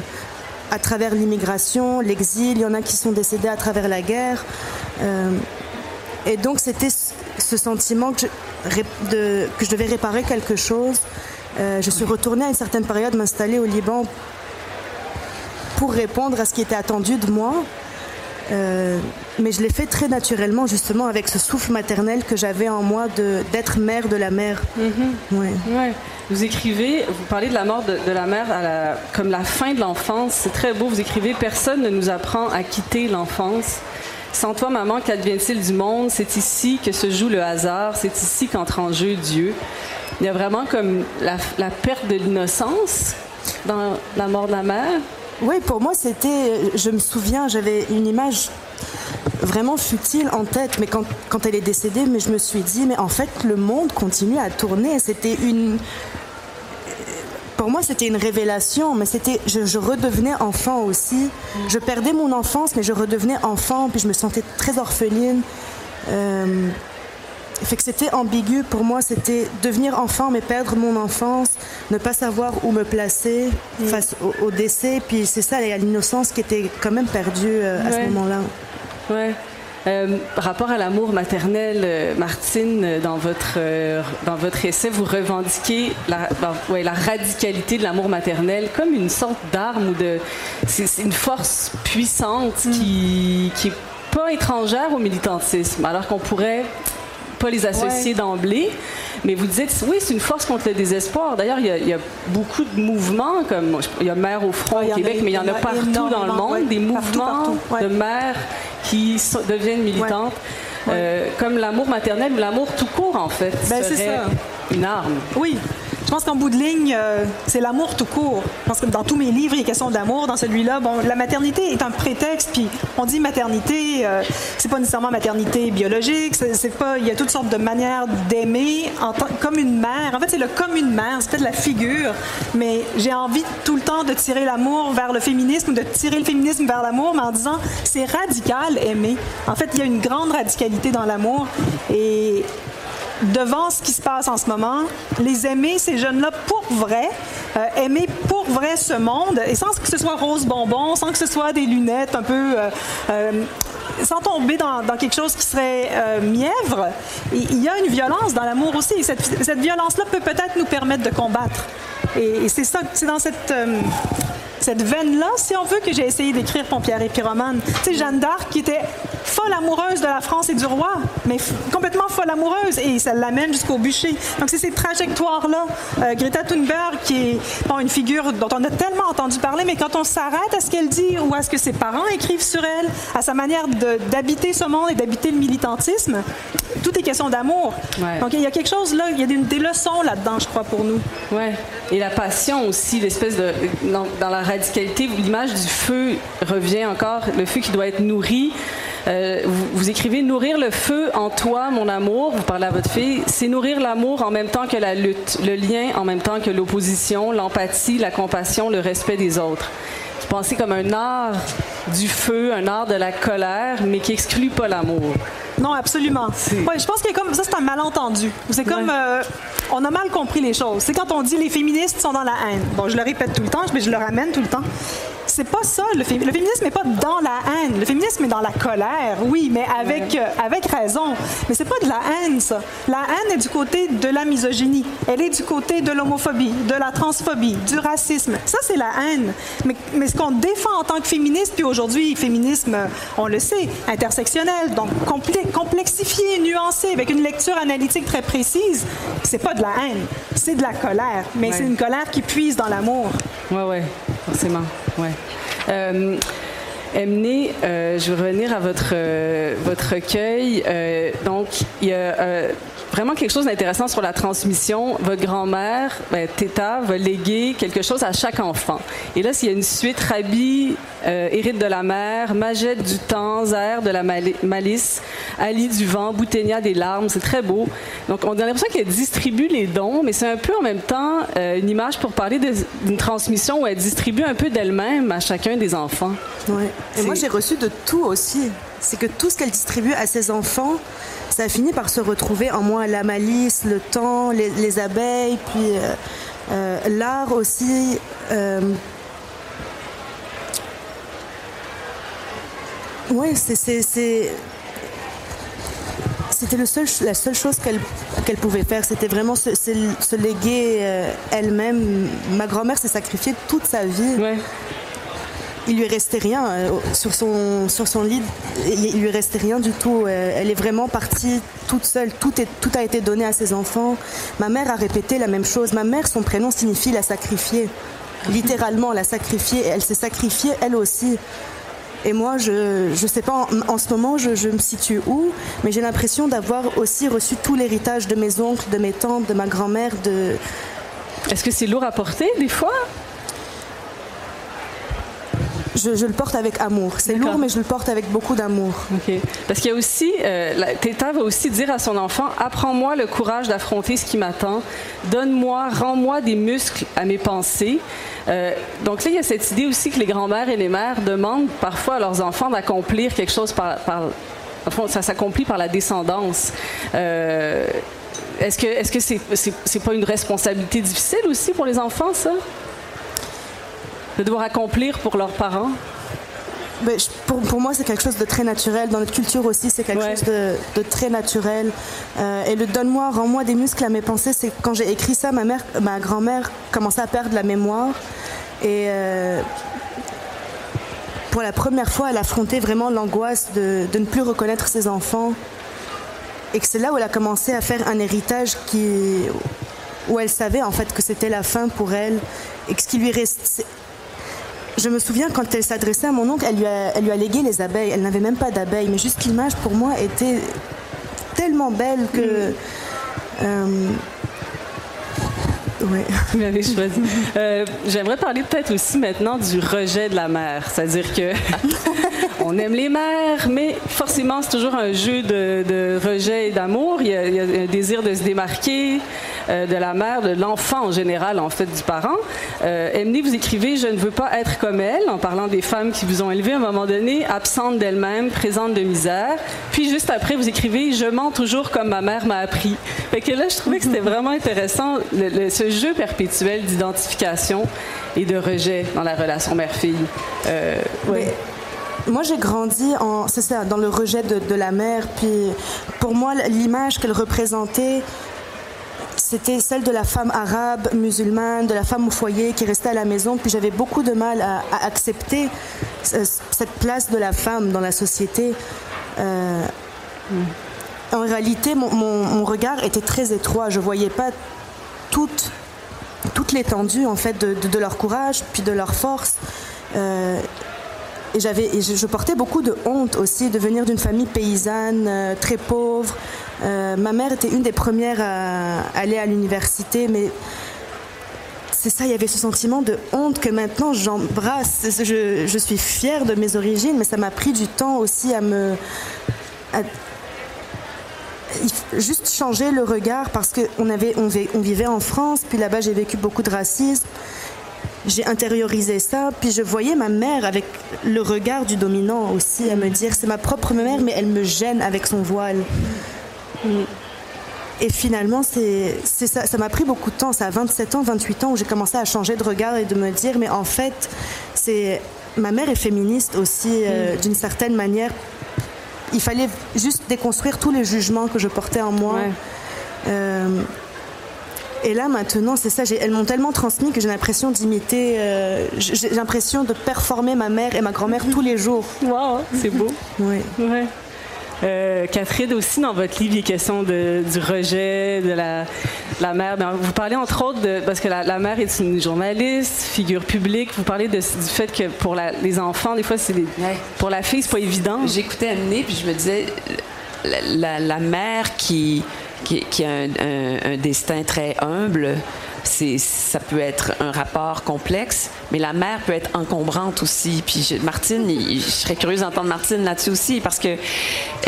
à travers l'immigration, l'exil. Il y en a qui sont décédés à travers la guerre. et donc, c'était ce sentiment que je devais réparer quelque chose. Euh, je suis retournée à une certaine période m'installer au Liban pour répondre à ce qui était attendu de moi. Euh, mais je l'ai fait très naturellement, justement, avec ce souffle maternel que j'avais en moi d'être mère de la mère. Mm-hmm. ouais. Vous écrivez, vous parlez de la mort de, la mère à la, comme la fin de l'enfance. C'est très beau. Vous écrivez Personne ne nous apprend à quitter l'enfance. Sans toi, maman, qu'advient-il du monde? C'est ici que se joue le hasard. C'est ici qu'entre en jeu Dieu. Il y a vraiment comme la, la perte de l'innocence dans la mort de la mère. Oui, pour moi, c'était. Je me souviens, j'avais une image vraiment futile en tête, mais quand, quand, elle est décédée, mais je me suis dit, mais en fait, le monde continue à tourner. C'était une. Pour moi, c'était une révélation, mais c'était, je, redevenais enfant aussi. Je perdais mon enfance, mais je redevenais enfant, puis je me sentais très orpheline. Euh, fait que c'était ambigu pour moi, c'était devenir enfant mais perdre mon enfance, ne pas savoir où me placer face au, décès, puis c'est ça l'innocence qui était quand même perdue euh, à ce moment-là. Ouais. Euh, rapport à l'amour maternel, euh, Martine, dans votre, dans votre essai, vous revendiquez la, ouais, la radicalité de l'amour maternel comme une sorte d'arme ou de. C'est une force puissante mm. qui, qui est pas étrangère au militantisme, alors qu'on pourrait les associer d'emblée. Mais vous dites, oui, c'est une force contre le désespoir. D'ailleurs, il, y, a beaucoup de mouvements, comme il y a Mère au front au Québec, mais il y en a, partout dans le monde, des mouvements de mères qui deviennent militantes. Euh, comme l'amour maternel ou l'amour tout court, en fait, ben, serait une arme. Oui, je pense qu'en bout de ligne, euh, c'est l'amour tout court. Je pense que dans tous mes livres, il est question d'amour. Dans celui-là, bon, la maternité est un prétexte. Puis on dit maternité, euh, c'est pas nécessairement maternité biologique. C'est pas, il y a toutes sortes de manières d'aimer comme une mère. En fait, c'est le comme une mère. C'est peut-être la figure, mais j'ai envie tout le temps de tirer l'amour vers le féminisme de tirer le féminisme vers l'amour, mais en disant c'est radical aimer. En fait, il y a une grande radicalité dans l'amour et devant ce qui se passe en ce moment, les aimer, ces jeunes-là, pour vrai, euh, aimer pour vrai ce monde, et sans que ce soit rose bonbon, sans que ce soit des lunettes un peu... Euh, euh, sans tomber dans, quelque chose qui serait mièvre, il y a une violence dans l'amour aussi. Et cette, violence-là peut peut-être nous permettre de combattre. Et, et c'est ça, c'est dans cette cette veine-là, si on veut, que j'ai essayé d'écrire Pompière et Pyromane. Tu sais, Jeanne d'Arc qui était folle amoureuse de la France et du roi, mais complètement folle amoureuse, et ça l'amène jusqu'au bûcher. Donc c'est ces trajectoires-là. Euh, Greta Thunberg, qui est une figure dont on a tellement entendu parler, mais quand on s'arrête à ce qu'elle dit ou à ce que ses parents écrivent sur elle, à sa manière d'habiter ce monde et d'habiter le militantisme, tout est question d'amour. Donc il y a quelque chose là, il y a des, leçons là-dedans, je crois, pour nous. Ouais. Et la passion aussi, l'espèce de dans, dans la radicalité, l'image du feu revient encore, le feu qui doit être nourri. Euh, vous, écrivez Nourrir le feu en toi, mon amour. Vous parlez à votre fille. C'est nourrir l'amour en même temps que la lutte, le lien en même temps que l'opposition, l'empathie, la compassion, le respect des autres. Comme un art du feu, un art de la colère, mais qui exclut pas l'amour. Non, absolument. Ouais, je pense que comme ça, c'est un malentendu. C'est comme euh, on a mal compris les choses. C'est quand on dit les féministes sont dans la haine. Bon, je le répète tout le temps, mais je le ramène tout le temps c'est pas ça. Le, féminisme n'est pas dans la haine. Le féminisme est dans la colère, oui, mais avec, euh, avec raison. Mais c'est pas de la haine, ça. La haine est du côté de la misogynie. Elle est du côté de l'homophobie, de la transphobie, du racisme. Ça, c'est la haine. Mais, mais ce qu'on défend en tant que féministe, puis aujourd'hui, féminisme, on le sait, intersectionnel, donc complexifié, nuancé, avec une lecture analytique très précise, c'est pas de la haine, c'est de la colère. Mais c'est une colère qui puise dans l'amour. Oui, oui, forcément. Ouais. Euh, euh, je vais revenir à votre, euh, votre recueil. Euh, donc, il y a vraiment quelque chose d'intéressant sur la transmission. Votre grand-mère, ben, Teta, va léguer quelque chose à chaque enfant. Et là, s'il y a une suite, Rabi hérite de la mer, Magette du temps, Zer de la malice, Ali du vent, Bouténia des larmes. C'est très beau. Donc, on a l'impression qu'elle distribue les dons, mais c'est un peu en même temps une image pour parler d'une transmission où elle distribue un peu d'elle-même à chacun des enfants. Ouais. Et moi, j'ai reçu de tout aussi. C'est que tout ce qu'elle distribue à ses enfants, ça a fini par se retrouver en moi. La malice, le temps, les, abeilles, puis euh, euh, l'art aussi. Euh, oui, c'est c'était le seul, la seule chose qu'elle qu'elle pouvait faire. C'était vraiment se, se, léguer elle-même. Ma grand-mère s'est sacrifiée toute sa vie. Il lui restait rien euh, sur son sur son lit. Il lui restait rien du tout. Euh, elle est vraiment partie toute seule. Tout est tout a été donné à ses enfants. Ma mère a répété la même chose. Ma mère, son prénom signifie la sacrifiée. Littéralement, la sacrifiée. Elle s'est sacrifiée elle aussi. Et moi, je ne sais pas en, ce moment, je, je, me situe où, mais j'ai l'impression d'avoir aussi reçu tout l'héritage de mes oncles, de mes tantes, de ma grand-mère. De... Est-ce que c'est lourd à porter des fois? Je, je, le porte avec amour. C'est lourd, mais je le porte avec beaucoup d'amour. OK. Parce qu'il y a aussi, euh, la, va aussi dire à son enfant, apprends-moi le courage d'affronter ce qui m'attend, donne-moi, rends-moi des muscles à mes pensées. Euh, donc là, il y a cette idée aussi que les grands-mères et les mères demandent parfois à leurs enfants d'accomplir quelque chose par... ça s'accomplit par la descendance. Euh, est-ce que est-ce que c'est, c'est, c'est pas une responsabilité difficile aussi pour les enfants, ça? De devoir accomplir pour leurs parents? Ben, pour, pour, moi, c'est quelque chose de très naturel. Dans notre culture aussi, c'est quelque ouais. chose de, de, très naturel. Euh, et le donne-moi, rends-moi des muscles à mes pensées, c'est quand j'ai écrit ça, ma, mère, ma grand-mère commençait à perdre la mémoire. Et euh, pour la première fois, elle affrontait vraiment l'angoisse de, de, ne plus reconnaître ses enfants. Et que c'est là où elle a commencé à faire un héritage qui, où elle savait en fait que c'était la fin pour elle et que ce qui lui restait je me souviens quand elle s'adressait à mon oncle, elle lui a, elle lui a légué les abeilles. Elle n'avait même pas d'abeilles, mais juste l'image pour moi était tellement belle que. Mm. Euh, oui. Vous m'avez choisi. Euh, J'aimerais parler peut-être aussi maintenant du rejet de la mère. C'est-à-dire que on aime les mères, mais forcément, c'est toujours un jeu de, de rejet et d'amour. Il, il, y a un désir de se démarquer euh, de la mère, de l'enfant en général, en fait, du parent. Euh, Emily, vous écrivez Je ne veux pas être comme elle, en parlant des femmes qui vous ont élevé à un moment donné, absentes d'elles-mêmes, présentes de misère. Puis juste après, vous écrivez Je mens toujours comme ma mère m'a appris. Fait que là, je trouvais que c'était vraiment intéressant, le, le, ce jeu perpétuel d'identification et de rejet dans la relation mère-fille. Euh, ouais. Moi, j'ai grandi en, c'est ça, dans le rejet de, de, la mère. Puis, pour moi, l'image qu'elle représentait, c'était celle de la femme arabe, musulmane, de la femme au foyer qui restait à la maison. Puis j'avais beaucoup de mal à, accepter cette place de la femme dans la société. Euh, en réalité, mon, regard était très étroit. Je voyais pas toute, toute l'étendue en fait de, leur courage puis de leur force. Euh, et et je, portais beaucoup de honte aussi de venir d'une famille paysanne, euh, très pauvre. Euh, ma mère était une des premières à aller à l'université, mais c'est ça, il y avait ce sentiment de honte que maintenant j'embrasse. Je, suis fière de mes origines, mais ça m'a pris du temps aussi à me. Juste changer le regard parce qu'on on vivait en France, puis là-bas j'ai vécu beaucoup de racisme j'ai intériorisé ça, puis je voyais ma mère avec le regard du dominant aussi, à me dire c'est ma propre mère, mais elle me gêne avec son voile. Et finalement, c'est ça, ça m'a pris beaucoup de temps. C'est à 27 ans, 28 ans où j'ai commencé à changer de regard et de me dire, mais en fait, c'est ma mère est féministe aussi euh, mmh. d'une certaine manière. Il fallait juste déconstruire tous les jugements que je portais en moi. Ouais. Euh, et là, maintenant, c'est ça. Elles m'ont tellement transmis que j'ai l'impression d'imiter. Euh, j'ai l'impression de performer ma mère et ma grand-mère tous les jours. Waouh, c'est beau. oui. Ouais. Euh, Catherine, aussi dans votre livre, il est question de, du rejet de la, la mère. Ben, vous parlez entre autres de, parce que la, la, mère est une journaliste, figure publique. Vous parlez de, du fait que pour la, les enfants, des fois, c'est ouais. pour la fille, c'est pas évident. J'écoutais Anne puis je me disais, la, la mère qui qui, qui a un, un, un, destin très humble, c'est, ça peut être un rapport complexe, mais la mère peut être encombrante aussi. Puis Martine, je serais curieuse d'entendre Martine là-dessus aussi, parce que,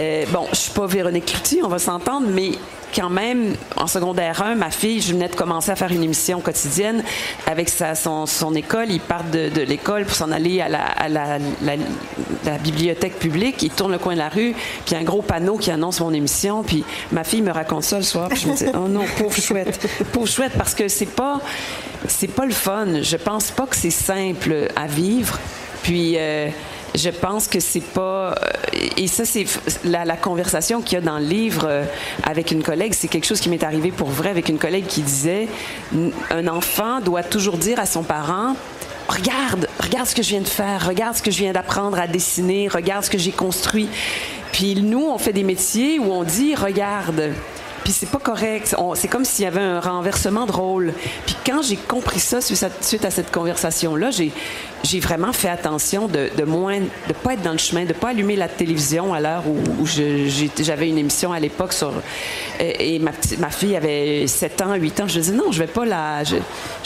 euh, bon, je suis pas Véronique Cloutier, on va s'entendre, mais quand même, en secondaire 1, ma fille, je venais de commencer à faire une émission quotidienne avec sa, son, école. Ils partent de, l'école pour s'en aller à, la, bibliothèque publique. Ils tournent le coin de la rue, puis il y a un gros panneau qui annonce mon émission. Puis ma fille me raconte ça le soir. Je me dis, oh non, pauvre chouette. Pauvre chouette, parce que c'est pas, c'est pas le fun. Je pense pas que c'est simple à vivre. Puis... Euh, je pense que c'est pas et ça c'est la, la, conversation qu'il y a dans le livre euh, avec une collègue c'est quelque chose qui m'est arrivé pour vrai avec une collègue qui disait un enfant doit toujours dire à son parent regarde regarde ce que je viens de faire, regarde ce que je viens d'apprendre à dessiner, regarde ce que j'ai construit. Puis nous, on fait des métiers où on dit, regarde, puis c'est pas correct. C'est comme s'il y avait un renversement de rôle. Puis quand j'ai compris ça suite à, cette conversation-là, j'ai, j'ai vraiment fait attention de, de moins, de pas être dans le chemin, de pas allumer la télévision à l'heure où, j'avais une émission à l'époque sur et, ma, ma fille avait 7 ans, 8 ans. Je disais non, je vais pas la, je,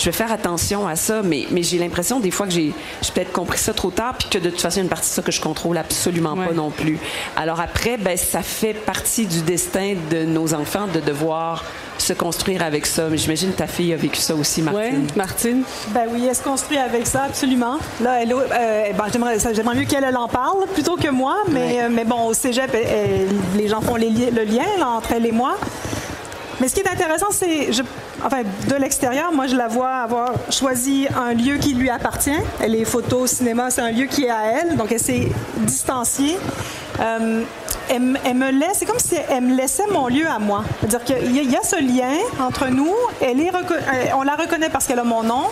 vais faire attention à ça. Mais, mais j'ai l'impression des fois que j'ai, peut-être compris ça trop tard, puis que de toute façon, il y a une partie de ça que je contrôle absolument pas non plus. Alors après, ben ça fait partie du destin de nos enfants de devoir se construire avec ça. Mais j'imagine que ta fille a vécu ça aussi, Martine. Oui, Martine. Ben oui, elle se construit avec ça, absolument. Là, elle, euh, ben, j'aimerais, mieux qu'elle en parle plutôt que moi, mais, euh, mais bon, au cégep, les gens font le lien entre elle et moi. Mais ce qui est intéressant, c'est, enfin, de l'extérieur, moi, je la vois avoir choisi un lieu qui lui appartient. Elle est photo, cinéma, c'est un lieu qui est à elle, donc elle s'est distanciée. Euh, elle, me laisse, c'est comme si elle me laissait mon lieu à moi. C'est-à-dire qu'il y, a ce lien entre nous. Est, on la reconnaît parce qu'elle a mon nom,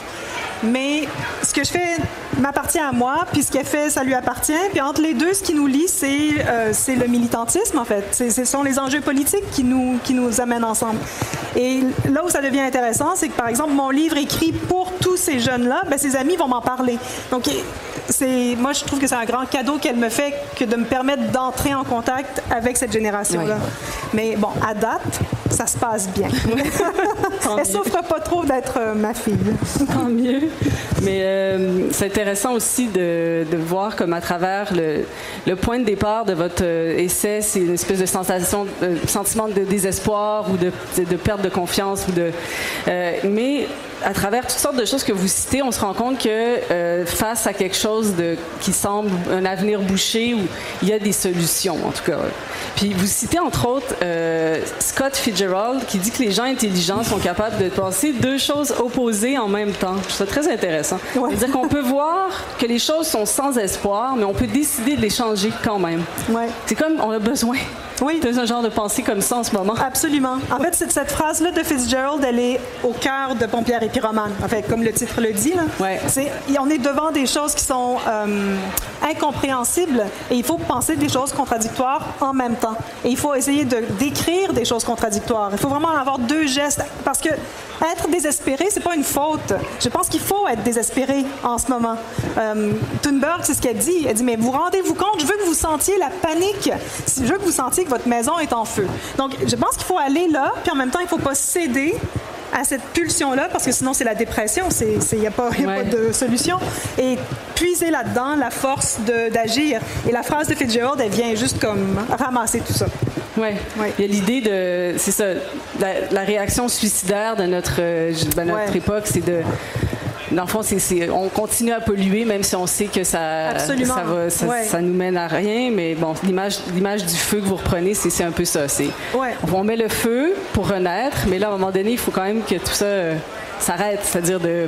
mais ce que je fais m'appartient à moi, puis ce qu'elle fait, ça lui appartient. Puis entre les deux, ce qui nous lie, c'est euh, le militantisme, en fait. Ce sont les enjeux politiques qui nous, qui nous amènent ensemble. Et là où ça devient intéressant, c'est que, par exemple, mon livre écrit pour tous ces jeunes-là, ben, ses amis vont m'en parler. Donc, c'est, moi, je trouve que c'est un grand cadeau qu'elle me fait que de me permettre d'entrer en contact avec cette génération-là. Mais bon, à date, ça se passe bien. Elle souffre pas trop d'être euh, ma fille. Tant mieux. Mais euh, c'est intéressant aussi de, de, voir comme à travers le, le, point de départ de votre euh, essai, c'est une espèce de sensation, de sentiment de désespoir ou de, de, perte de confiance. Ou de, mais à travers toutes sortes de choses que vous citez, on se rend compte que euh, face à quelque chose de, qui semble un avenir bouché, où il y a des solutions, en tout cas. Puis vous citez entre autres euh, Scott Fitzgerald qui dit que les gens intelligents sont capables de penser deux choses opposées en même temps. Je trouve ça très intéressant. C'est-à-dire qu'on peut voir que les choses sont sans espoir, mais on peut décider de les changer quand même. Ouais. C'est comme on a besoin oui. Un genre de pensée comme ça en ce moment. Absolument. En fait, cette, phrase-là de Fitzgerald, elle est au cœur de Pompière et Pyromane. En fait, comme le titre le dit, là. Ouais. C'est, on est devant des choses qui sont euh, incompréhensibles et il faut penser des choses contradictoires en même temps. Et il faut essayer de décrire des choses contradictoires. Il faut vraiment avoir deux gestes parce que être désespéré, c'est pas une faute. Je pense qu'il faut être désespéré en ce moment. Euh, Thunberg, c'est ce qu'elle dit. Elle dit, mais vous rendez-vous compte, je veux que vous sentiez la panique. Je veux que vous sentiez que votre maison est en feu. Donc, je pense qu'il faut aller là, puis en même temps, il ne faut pas céder à cette pulsion-là, parce que sinon c'est la dépression, il n'y a, pas, de solution. Et puiser là-dedans la force d'agir. Et la phrase de Fitzgerald, elle vient juste comme ramasser tout ça. Oui, ouais. il y a l'idée de, c'est ça, la, réaction suicidaire de notre, euh, de notre époque, c'est de dans le fond, on continue à polluer, même si on sait que ça, ça, nous mène à rien. Mais bon, l'image, du feu que vous reprenez, c'est, un peu ça. On met le feu pour renaître, mais là, à un moment donné, il faut quand même que tout ça euh, s'arrête. C'est-à-dire de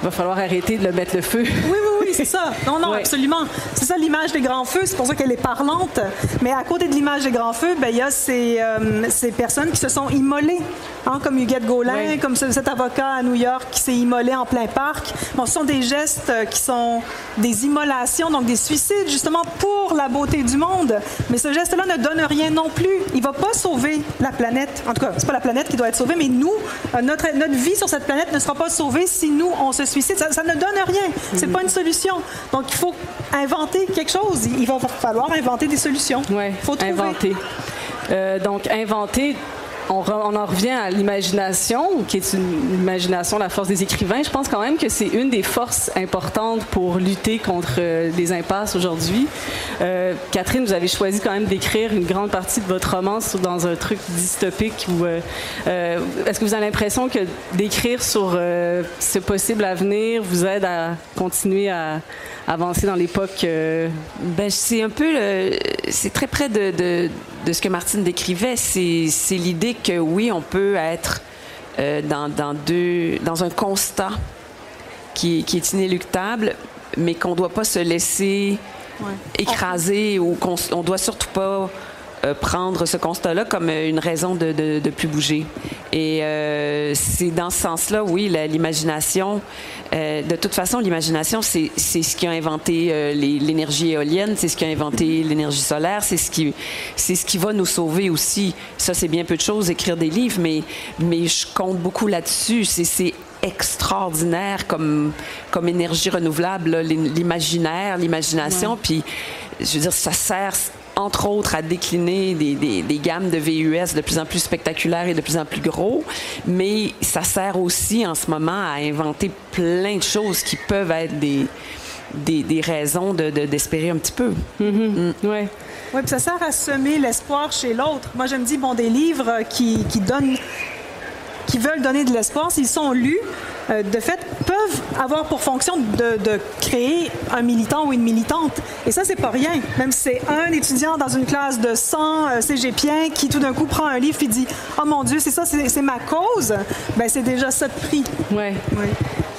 il va falloir arrêter de le mettre le feu. Oui, oui, oui, c'est ça. Non, non, absolument. C'est ça l'image des grands feux. C'est pour ça qu'elle est parlante. Mais à côté de l'image des grands feux, ben, il y a ces, euh, ces, personnes qui se sont immolées, hein, comme Huguette Gaulin, comme cet avocat à New York qui s'est immolé en plein parc. Bon, ce sont des gestes euh, qui sont des immolations, donc des suicides, justement, pour la beauté du monde. Mais ce geste-là ne donne rien non plus. Il ne va pas sauver la planète. En tout cas, c'est pas la planète qui doit être sauvée, mais nous, euh, notre, notre vie sur cette planète ne sera pas sauvée si nous, on se suicide. Ça, ne donne rien. C'est pas une solution. Donc, il faut inventer quelque chose. Il va falloir inventer des solutions. Oui, faut inventer. Euh, donc, inventer, on, en revient à l'imagination, qui est une imagination, la force des écrivains. Je pense quand même que c'est une des forces importantes pour lutter contre euh, les impasses aujourd'hui. Euh, Catherine, vous avez choisi quand même d'écrire une grande partie de votre roman dans un truc dystopique. Euh, est-ce que vous avez l'impression que d'écrire sur ce possible avenir vous aide à continuer à avancer dans l'époque? Ben, c'est un peu, c'est très près de ce que Martine décrivait, c'est l'idée que oui, on peut être euh, dans, dans, deux, dans un constat qui, qui est inéluctable, mais qu'on ne doit pas se laisser écraser ou qu'on ne doit surtout pas euh, prendre ce constat-là comme une raison de ne plus bouger. Et euh, c'est dans ce sens-là, oui, l'imagination. Euh, de toute façon, l'imagination, c'est ce qui a inventé l'énergie éolienne, c'est ce qui a inventé l'énergie solaire, c'est ce qui c'est ce qui va nous sauver aussi. Ça, c'est bien peu de choses, écrire des livres, mais mais je compte beaucoup là-dessus. C'est extraordinaire comme, comme énergie renouvelable, l'imaginaire, l'imagination. Puis, je veux dire, ça sert entre autres, à décliner des, des, gammes de VUS de plus en plus spectaculaires et de plus en plus gros, mais ça sert aussi en ce moment à inventer plein de choses qui peuvent être des, des, des raisons d'espérer de, un petit peu. Mm-hmm. Mm. Ouais. Oui, puis ça sert à semer l'espoir chez l'autre. Moi, je me dis, bon, des livres qui, qui donnent qui veulent donner de l'espoir, s'ils sont lus, euh, de fait, peuvent avoir pour fonction de, créer un militant ou une militante. Et ça, c'est pas rien. Même si c'est un étudiant dans une classe de 100 euh, cégepiens qui tout d'un coup prend un livre et dit Oh mon Dieu, c'est ça, c'est ma cause, ben c'est déjà ça de prix. Ouais. Oui.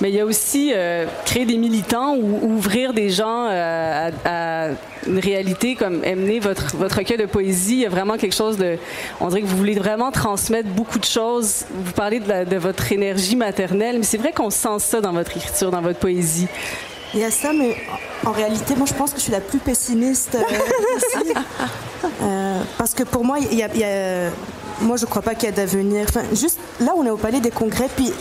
Mais il y a aussi euh, créer des militants ou ouvrir des gens à, une réalité comme amener votre, votre recueil de poésie. Il y a vraiment quelque chose de. On dirait que vous voulez vraiment transmettre beaucoup de choses. Vous parlez de, de votre énergie maternelle, mais c'est vrai qu'on sent ça dans votre écriture, dans votre poésie. Il y a ça, mais en réalité, moi, je pense que je suis la plus pessimiste euh, ici. Euh, parce que pour moi, il y a, moi, je ne crois pas qu'il y a d'avenir. Enfin, juste là, on est au Palais des Congrès, puis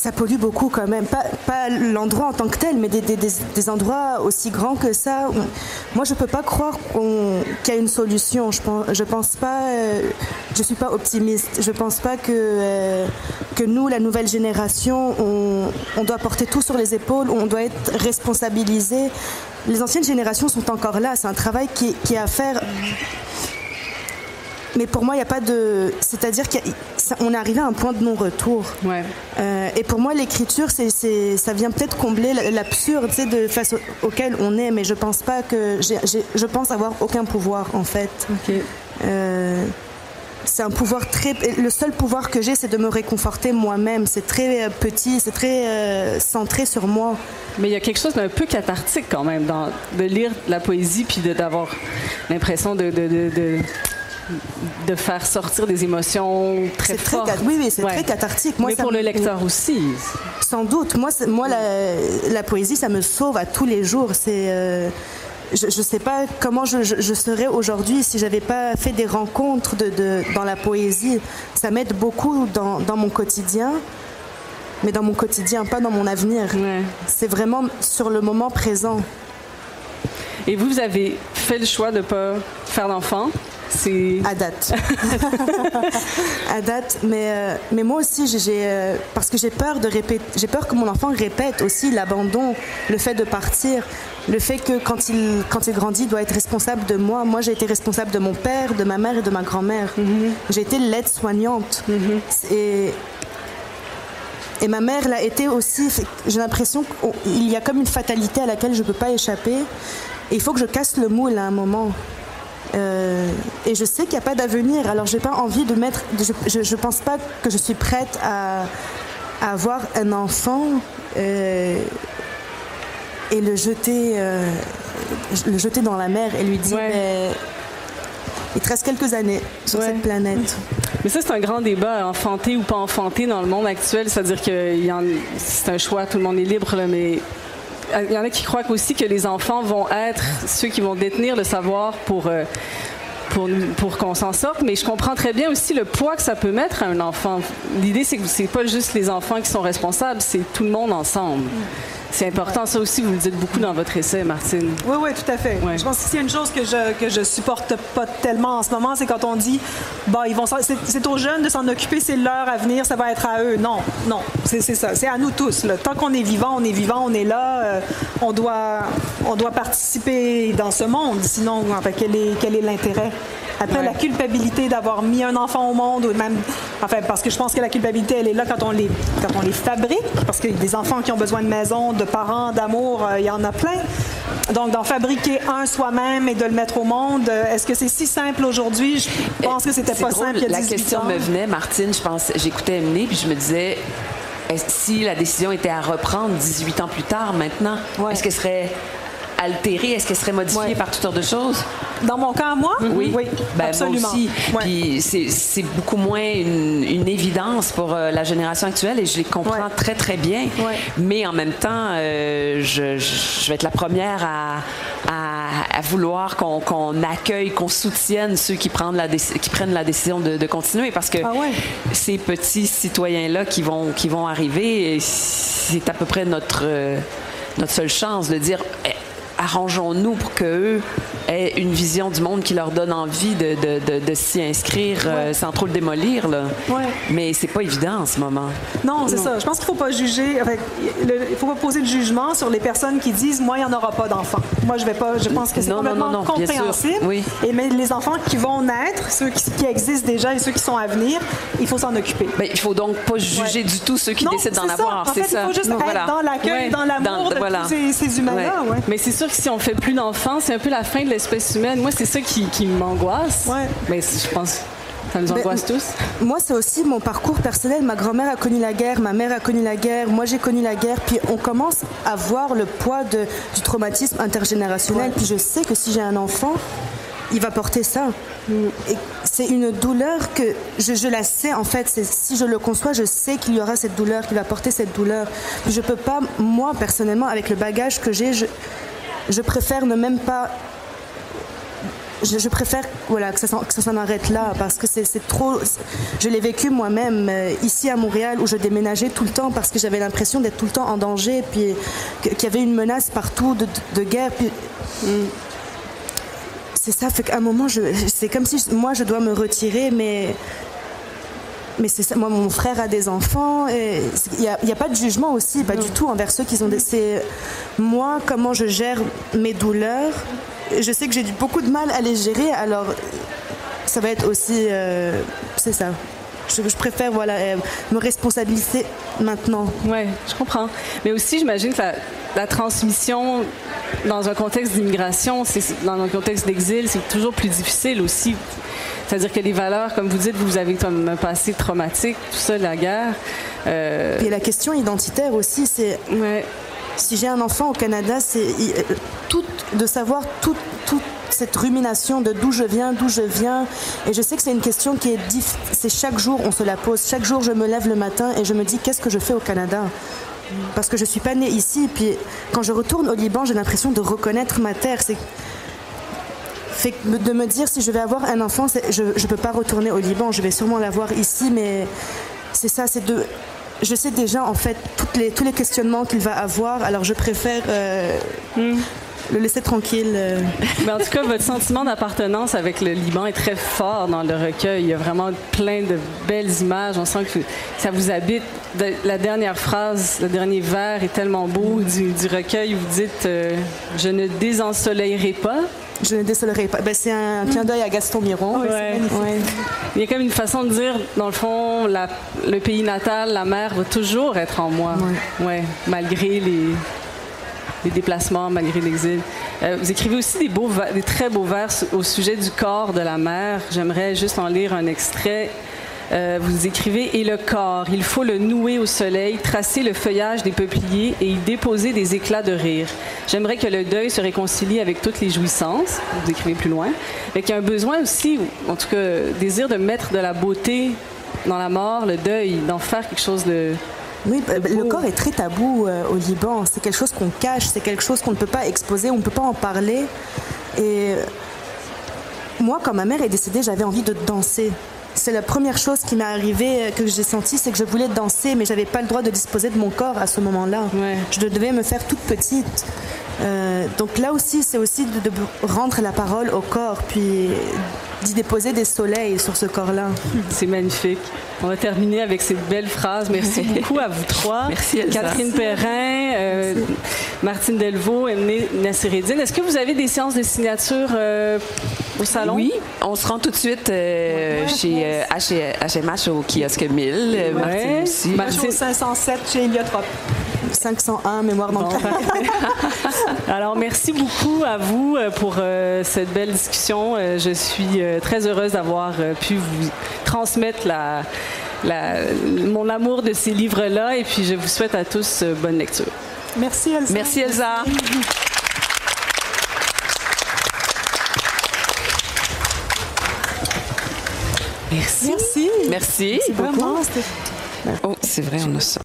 ça pollue beaucoup quand même. Pas, l'endroit en tant que tel, mais des, endroits aussi grands que ça. Moi, je peux pas croire qu'il y a une solution. Je pense, pas. Euh, je suis pas optimiste. Je pense pas que euh, que nous, la nouvelle génération, on, on, doit porter tout sur les épaules. On doit être responsabilisé. Les anciennes générations sont encore là. C'est un travail qui, qui est à faire mais pour moi, il n'y a pas de. C'est-à-dire qu'on est arrivé à un point de non-retour. Ouais. Euh, et pour moi, l'écriture, c'est, ça vient peut-être combler l'absurde de face auquel on est, mais je pense pas que. je pense avoir aucun pouvoir, en fait. Euh, c'est un pouvoir très. Le seul pouvoir que j'ai, c'est de me réconforter moi-même. C'est très euh, petit, c'est très centré sur moi. Mais il y a quelque chose d'un peu cathartique quand même dans, de lire la poésie puis d'avoir l'impression de, de de faire sortir des émotions très fortes. oui, oui, c'est très cathartique. Moi, Mais pour le lecteur aussi. Sans doute. Moi, moi la, poésie, ça me sauve à tous les jours. C'est... Euh, je ne sais pas comment je, serais aujourd'hui si j'avais pas fait des rencontres de, dans la poésie. Ça m'aide beaucoup dans, dans, mon quotidien, mais dans mon quotidien, pas dans mon avenir. C'est vraiment sur le moment présent. Et vous, vous avez fait le choix de ne pas faire d'enfant? À date. à date, mais, euh, mais moi aussi, j'ai, euh, parce que j'ai peur de répéter, j'ai peur que mon enfant répète aussi l'abandon, le fait de partir, le fait que quand il, quand il grandit, il doit être responsable de moi. Moi, j'ai été responsable de mon père, de ma mère et de ma grand-mère. Mm-hmm. J'ai été l'aide-soignante. Mm-hmm. Et, et ma mère l'a été aussi. J'ai l'impression qu'il y a comme une fatalité à laquelle je ne peux pas échapper. Et il faut que je casse le moule à un moment. Euh, et je sais qu'il n'y a pas d'avenir. Alors, j'ai pas envie de mettre. Je ne pense pas que je suis prête à, avoir un enfant euh, et le jeter, euh, le jeter dans la mer et lui dire il te reste quelques années sur cette planète. Mais ça, c'est un grand débat, enfanté ou pas enfanté dans le monde actuel. C'est-à-dire que c'est un choix, tout le monde est libre, mais il y en a qui croient aussi que les enfants vont être ceux qui vont détenir le savoir pour, euh, pour, pour qu'on s'en sorte, mais je comprends très bien aussi le poids que ça peut mettre à un enfant. L'idée, c'est que c'est pas juste les enfants qui sont responsables, c'est tout le monde ensemble. C'est important, ça aussi, vous le dites beaucoup dans votre essai, Martine. Oui, oui, tout à fait. Je pense que c'est une chose que je, que je supporte pas tellement en ce moment, c'est quand on dit, bah, ils vont, c'est aux jeunes de s'en occuper, c'est leur avenir, ça va être à eux. Non, non, c'est ça. C'est à nous tous. Tant qu'on est vivant, on est vivant, on est là, euh, on, doit, on doit participer dans ce monde. Sinon, enfin, quel est quel est Après, la culpabilité d'avoir mis un enfant au monde, ou même, enfin, parce que je pense que la culpabilité, elle est là quand on les, quand on les fabrique, parce que des enfants qui ont besoin de maison, de parents, d'amour, euh, il y en a plein. Donc, d'en fabriquer un soi-même et de le mettre au monde, euh, est-ce que c'est si simple aujourd'hui? Je pense que c'était pas simple il y a La question me venait, Martine, je pense, j'écoutais Emily, puis je me disais, si la décision était à reprendre 18 ans plus tard, maintenant, est-ce que ce serait altérée? Est-ce qu'elle serait modifiée Ouais. par toutes sortes de choses? Dans mon cas, moi, Oui, oui, Ben, absolument. Moi aussi. Ouais. Puis c'est- beaucoup moins une, une évidence pour euh, la génération actuelle et je les comprends Ouais. très, très bien. Mais en même temps, euh, je, je vais être la première à, à- à vouloir qu'on accueille, qu'on soutienne ceux qui prennent la, qui prennent la décision de, de continuer parce que Ah ces petits citoyens-là qui vont, qui vont arriver, c'est à peu près notre, euh, notre seule chance de dire eh, arrangeons-nous pour qu'eux aient une vision du monde qui leur donne envie de, de- de- de s'y inscrire euh, sans trop le démolir. Là. Ouais. Mais c'est pas évident en ce moment. Non, c'est ça. Je pense qu'il ne faut pas juger. enfin, le- il ne faut pas poser de jugement sur les personnes qui disent Moi, il n'y en aura pas d'enfants. Moi, je vais pas. Je pense que c'est non, complètement non, compréhensible. Oui. Et mais les enfants qui vont naître, ceux qui, qui existent déjà et ceux qui sont à venir, il faut s'en occuper. Ben, il faut donc pas juger Ouais. du tout ceux qui non, décident d'en avoir. En c'est fait, ça. il faut juste Non, être voilà. dans l'accueil, Ouais. dans l'amour de voilà. tous ces, ces humains-là. Ouais. ouais. Mais c'est sûr que si on fait plus d'enfants, c'est un peu la fin de l'espèce humaine. Moi, c'est ça qui, qui m'angoisse. Ouais. Mais je pense ça nous Mais- angoisse tous. Moi, c'est aussi mon parcours personnel. Ma grand-mère a connu la guerre, ma mère a connu la guerre, moi j'ai connu la guerre. Puis on commence à voir le poids de- du traumatisme intergénérationnel. Puis je sais que si j'ai un enfant, il va porter ça. Et c'est une douleur que je, je la sais en fait. Si je le conçois, je sais qu'il y aura cette douleur, qu'il va porter cette douleur. Puis je peux pas, moi personnellement, avec le bagage que j'ai, je, je préfère ne même pas je, je préfère voilà, que ça, s'en- que ça s'en arrête là parce que c'est trop. Je l'ai vécu moi-même euh, ici à Montréal où je déménageais tout le temps parce que j'avais l'impression d'être tout le temps en danger puis qu'il y avait une menace partout de, de guerre. Puis, c'est ça, fait qu'à un moment, c'est comme si moi je dois me retirer, mais. Mais c'est ça, moi mon frère a des enfants, et il n'y a pas de jugement aussi, pas du tout envers ceux qui ont des. C'est moi, comment je gère mes douleurs. Je sais que j'ai beaucoup de mal à les gérer, alors ça va être aussi. euh, c'est ça. Je, je préfère voilà, euh, me responsabiliser maintenant. Oui, je comprends. Mais aussi, j'imagine que la, la transmission dans un contexte d'immigration, dans un contexte d'exil, c'est toujours plus difficile aussi. C'est-à-dire que les valeurs, comme vous dites, vous avez comme un passé traumatique, tout ça, la guerre. Euh, Et la question identitaire aussi, c'est ouais. Si j'ai un enfant au Canada, c'est euh, de savoir toute cette rumination de d'où je viens, d'où je viens. Et je sais que c'est une question qui est c'est chaque jour on se la pose. Chaque jour je me lève le matin et je me dis qu'est-ce que je fais au Canada? Parce que je suis pas née ici. Puis quand je retourne au Liban, j'ai l'impression de reconnaître ma terre. C'est de me dire si je vais avoir un enfant, je ne peux pas retourner au Liban, je vais sûrement l'avoir ici, mais c'est ça, c'est de... Je sais déjà en fait toutes les, tous les questionnements qu'il va avoir, alors je préfère euh, le laisser tranquille. euh. Mais en tout cas, votre sentiment d'appartenance avec le Liban est très fort dans le recueil. Il y a vraiment plein de belles images. On sent que ça vous habite. La dernière phrase, le dernier vers est tellement beau du, du recueil. Vous dites euh, Je ne désensoleillerai pas. Je ne désolerai pas. Ben, c'est un clin d'œil à Gaston Miron. Ouais. Il y a comme une façon de dire, dans le fond, la- le pays natal, la mer va toujours être en moi. Ouais. malgré les, les déplacements, malgré l'exil. Euh, vous écrivez aussi des, beaux, des très beaux vers au sujet du corps de la mer. J'aimerais juste en lire un extrait. Euh, vous écrivez Et le corps, il faut le nouer au soleil, tracer le feuillage des peupliers et y déposer des éclats de rire. J'aimerais que le deuil se réconcilie avec toutes les jouissances. Vous écrivez plus loin. Mais qu'il y a un besoin aussi, en tout cas, désir de mettre de la beauté dans la mort, le deuil, d'en faire quelque chose de. Oui, ben, le beau. corps est très tabou euh, au Liban. C'est quelque chose qu'on cache, c'est quelque chose qu'on ne peut pas exposer, on ne peut pas en parler. Et euh, moi, quand ma mère est décédée, j'avais envie de danser. C'est la première chose qui m'est arrivée, euh, que j'ai sentie, c'est que je voulais danser, mais j'avais pas le droit de disposer de mon corps à ce moment-là. Ouais. Je devais me faire toute petite. Euh, donc là aussi, c'est aussi de, de rendre la parole au corps, puis d'y déposer des soleils sur ce corps-là. C'est magnifique. On va terminer avec ces belles phrases. Merci beaucoup à vous trois. Merci, Elsa. Catherine Perrin, euh, Martine Delvaux, Emily Nassireddine. Est-ce que vous avez des séances de signature euh, au salon? Oui, on se rend tout de suite euh, chez euh, H- HMH au kiosque 1000. Euh, Martine Ouais. aussi. Martine- Au 507 chez Eliotrop. 501, mémoire dans Bon. Alors, merci beaucoup à vous euh, pour euh, cette belle discussion. Euh, Je suis euh, euh, très heureuse d'avoir euh, pu vous transmettre mon amour de ces livres-là et puis je vous souhaite à tous euh, bonne lecture. Merci Elsa. Merci Elsa. Merci. Merci. Merci. Merci beaucoup. Vraiment, oh, c'est vrai, on a ça.